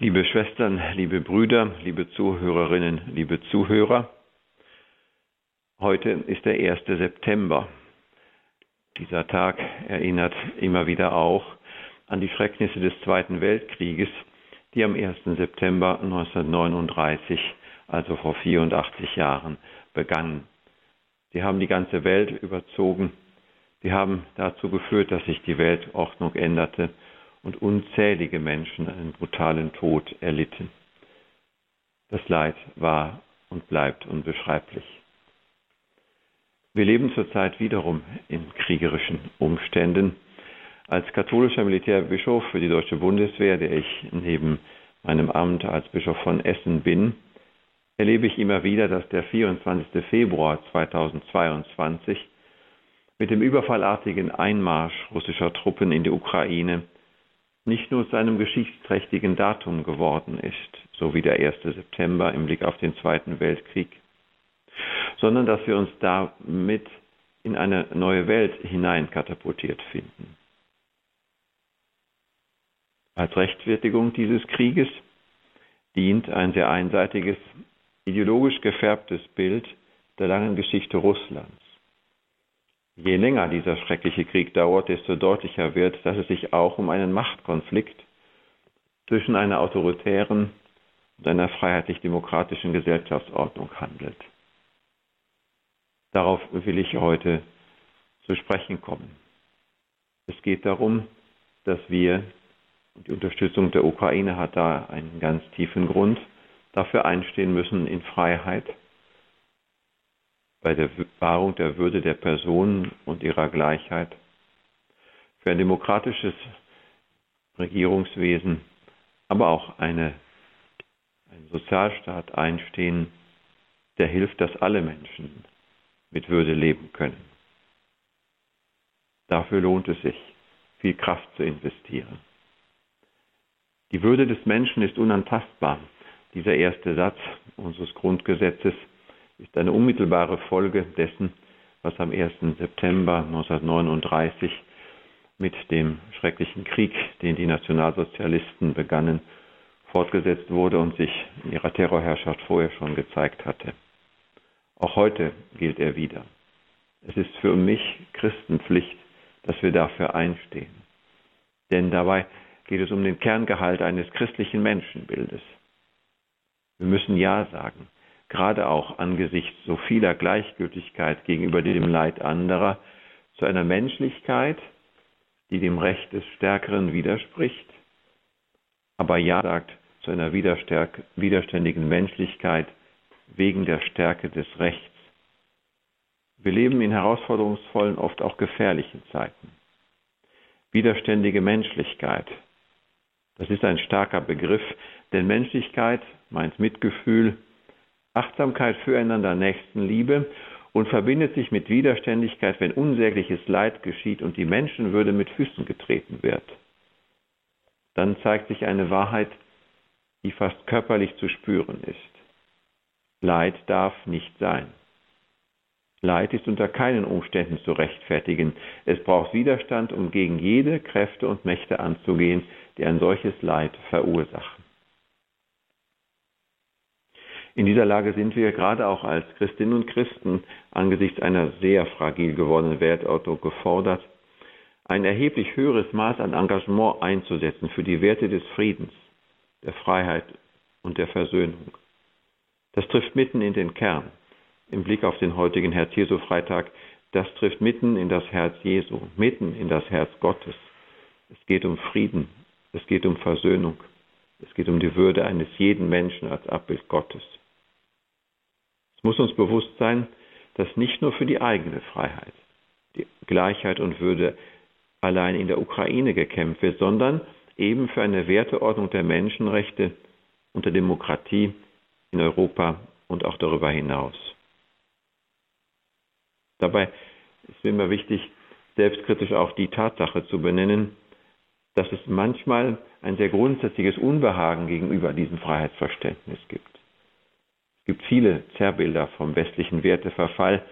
Liebe Schwestern, liebe Brüder, liebe Zuhörerinnen, liebe Zuhörer, heute ist der 1. September. Dieser Tag erinnert immer wieder auch an die Schrecknisse des Zweiten Weltkrieges, die am 1. September 1939, also vor 84 Jahren, begannen. Sie haben die ganze Welt überzogen. Sie haben dazu geführt, dass sich die Weltordnung änderte und unzählige Menschen einen brutalen Tod erlitten. Das Leid war und bleibt unbeschreiblich. Wir leben zurzeit wiederum in kriegerischen Umständen. Als katholischer Militärbischof für die deutsche Bundeswehr, der ich neben meinem Amt als Bischof von Essen bin, erlebe ich immer wieder, dass der 24. Februar 2022 mit dem überfallartigen Einmarsch russischer Truppen in die Ukraine nicht nur zu einem geschichtsträchtigen Datum geworden ist, so wie der 1. September im Blick auf den Zweiten Weltkrieg, sondern dass wir uns damit in eine neue Welt hineinkatapultiert finden. Als Rechtfertigung dieses Krieges dient ein sehr einseitiges, ideologisch gefärbtes Bild der langen Geschichte Russlands. Je länger dieser schreckliche Krieg dauert, desto deutlicher wird, dass es sich auch um einen Machtkonflikt zwischen einer autoritären und einer freiheitlich-demokratischen Gesellschaftsordnung handelt. Darauf will ich heute zu sprechen kommen. Es geht darum, dass wir, und die Unterstützung der Ukraine hat da einen ganz tiefen Grund, dafür einstehen müssen in Freiheit, bei der Wahrung der Würde der Person und ihrer Gleichheit, für ein demokratisches Regierungswesen, aber auch eine, ein Sozialstaat einstehen, der hilft, dass alle Menschen mit Würde leben können. Dafür lohnt es sich, viel Kraft zu investieren. Die Würde des Menschen ist unantastbar. Dieser erste Satz unseres Grundgesetzes ist eine unmittelbare Folge dessen, was am 1. September 1939 mit dem schrecklichen Krieg, den die Nationalsozialisten begannen, fortgesetzt wurde und sich in ihrer Terrorherrschaft vorher schon gezeigt hatte. Auch heute gilt er wieder. Es ist für mich Christenpflicht, dass wir dafür einstehen. Denn dabei geht es um den Kerngehalt eines christlichen Menschenbildes. Wir müssen Ja sagen gerade auch angesichts so vieler Gleichgültigkeit gegenüber dem Leid anderer, zu einer Menschlichkeit, die dem Recht des Stärkeren widerspricht, aber ja sagt zu einer widerständigen Menschlichkeit wegen der Stärke des Rechts. Wir leben in herausforderungsvollen, oft auch gefährlichen Zeiten. Widerständige Menschlichkeit, das ist ein starker Begriff, denn Menschlichkeit meint Mitgefühl, Achtsamkeit füreinander, Nächstenliebe und verbindet sich mit Widerständigkeit, wenn unsägliches Leid geschieht und die Menschenwürde mit Füßen getreten wird. Dann zeigt sich eine Wahrheit, die fast körperlich zu spüren ist. Leid darf nicht sein. Leid ist unter keinen Umständen zu rechtfertigen. Es braucht Widerstand, um gegen jede Kräfte und Mächte anzugehen, die ein solches Leid verursachen. In dieser Lage sind wir gerade auch als Christinnen und Christen angesichts einer sehr fragil gewordenen Weltordnung gefordert, ein erheblich höheres Maß an Engagement einzusetzen für die Werte des Friedens, der Freiheit und der Versöhnung. Das trifft mitten in den Kern. Im Blick auf den heutigen Herz-Jesu-Freitag, das trifft mitten in das Herz Jesu, mitten in das Herz Gottes. Es geht um Frieden, es geht um Versöhnung, es geht um die Würde eines jeden Menschen als Abbild Gottes. Es muss uns bewusst sein, dass nicht nur für die eigene Freiheit, die Gleichheit und Würde allein in der Ukraine gekämpft wird, sondern eben für eine Werteordnung der Menschenrechte und der Demokratie in Europa und auch darüber hinaus. Dabei ist mir immer wichtig, selbstkritisch auch die Tatsache zu benennen, dass es manchmal ein sehr grundsätzliches Unbehagen gegenüber diesem Freiheitsverständnis gibt gibt viele Zerrbilder vom westlichen Werteverfall,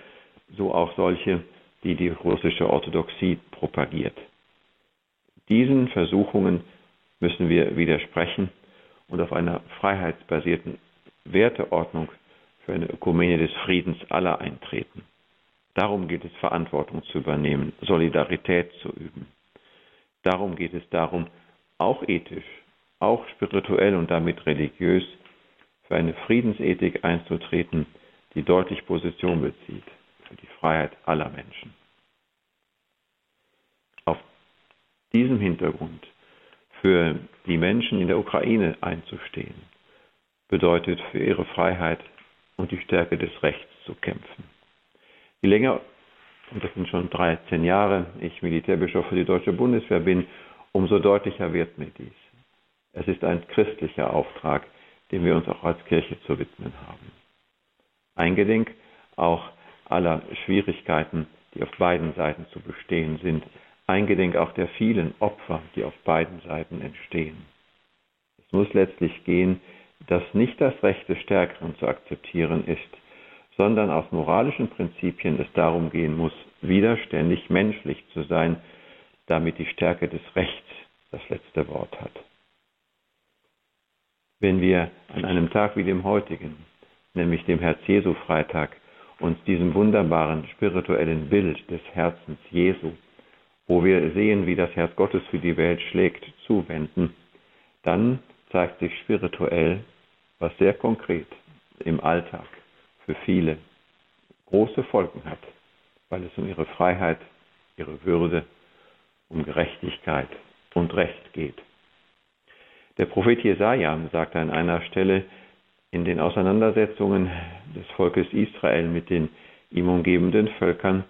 so auch solche, die die russische Orthodoxie propagiert. Diesen Versuchungen müssen wir widersprechen und auf einer freiheitsbasierten Werteordnung für eine Ökumene des Friedens aller eintreten. Darum geht es, Verantwortung zu übernehmen, Solidarität zu üben. Darum geht es darum, auch ethisch, auch spirituell und damit religiös für eine Friedensethik einzutreten, die deutlich Position bezieht für die Freiheit aller Menschen. Auf diesem Hintergrund für die Menschen in der Ukraine einzustehen, bedeutet für ihre Freiheit und die Stärke des Rechts zu kämpfen. Je länger, und das sind schon 13 Jahre, ich Militärbischof für die Deutsche Bundeswehr bin, umso deutlicher wird mir dies. Es ist ein christlicher Auftrag, dem wir uns auch als Kirche zu widmen haben. Eingedenk auch aller Schwierigkeiten, die auf beiden Seiten zu bestehen sind, eingedenk auch der vielen Opfer, die auf beiden Seiten entstehen. Es muss letztlich gehen, dass nicht das Recht des Stärkeren zu akzeptieren ist, sondern aus moralischen Prinzipien es darum gehen muss, widerständig menschlich zu sein, damit die Stärke des Rechts das letzte Wort hat. Wenn wir an einem Tag wie dem heutigen, nämlich dem Herz-Jesu-Freitag, uns diesem wunderbaren spirituellen Bild des Herzens Jesu, wo wir sehen, wie das Herz Gottes für die Welt schlägt, zuwenden, dann zeigt sich spirituell, was sehr konkret im Alltag für viele große Folgen hat, weil es um ihre Freiheit, ihre Würde, um Gerechtigkeit und Recht geht. Der Prophet Jesaja sagt an einer Stelle in den Auseinandersetzungen des Volkes Israel mit den ihm umgebenden Völkern,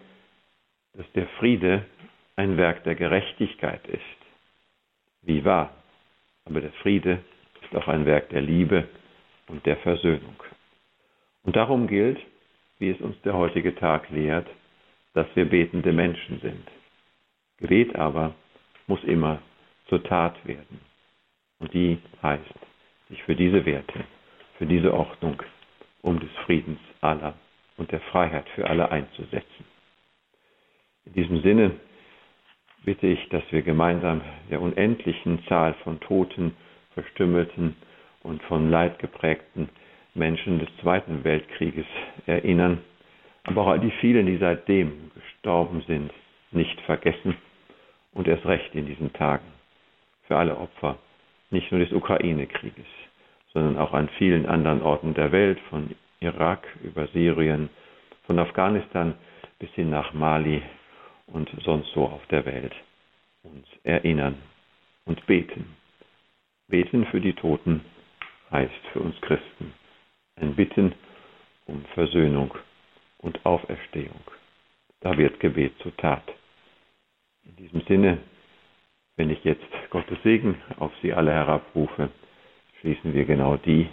dass der Friede ein Werk der Gerechtigkeit ist. Wie wahr, aber der Friede ist auch ein Werk der Liebe und der Versöhnung. Und darum gilt, wie es uns der heutige Tag lehrt, dass wir betende Menschen sind. Gebet aber muss immer zur Tat werden. Und die heißt, sich für diese Werte, für diese Ordnung, um des Friedens aller und der Freiheit für alle einzusetzen. In diesem Sinne bitte ich, dass wir gemeinsam der unendlichen Zahl von Toten, Verstümmelten und von Leid geprägten Menschen des Zweiten Weltkrieges erinnern, aber auch die vielen, die seitdem gestorben sind, nicht vergessen und erst recht in diesen Tagen für alle Opfer, nicht nur des Ukraine-Krieges, sondern auch an vielen anderen Orten der Welt, von Irak über Syrien, von Afghanistan bis hin nach Mali und sonst so auf der Welt, uns erinnern und beten. Beten für die Toten heißt für uns Christen ein Bitten um Versöhnung und Auferstehung. Da wird Gebet zur Tat. In diesem Sinne, wenn ich jetzt Gottes Segen auf Sie alle herabrufe, schließen wir genau die,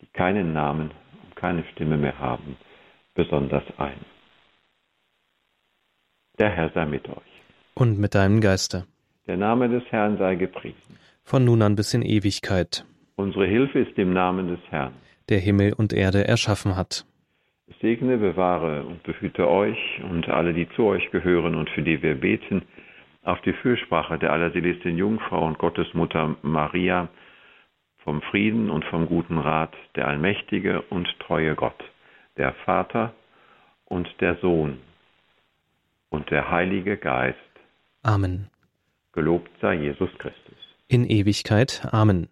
die keinen Namen und keine Stimme mehr haben, besonders ein. Der Herr sei mit euch. Und mit deinem Geiste. Der Name des Herrn sei gepriesen. Von nun an bis in Ewigkeit. Unsere Hilfe ist im Namen des Herrn der Himmel und Erde erschaffen hat. Segne, bewahre und behüte euch und alle, die zu euch gehören und für die wir beten, auf die Fürsprache der allerseligsten Jungfrau und Gottesmutter Maria, vom Frieden und vom guten Rat der allmächtige und treue Gott, der Vater und der Sohn und der Heilige Geist. Amen. Gelobt sei Jesus Christus. In Ewigkeit. Amen.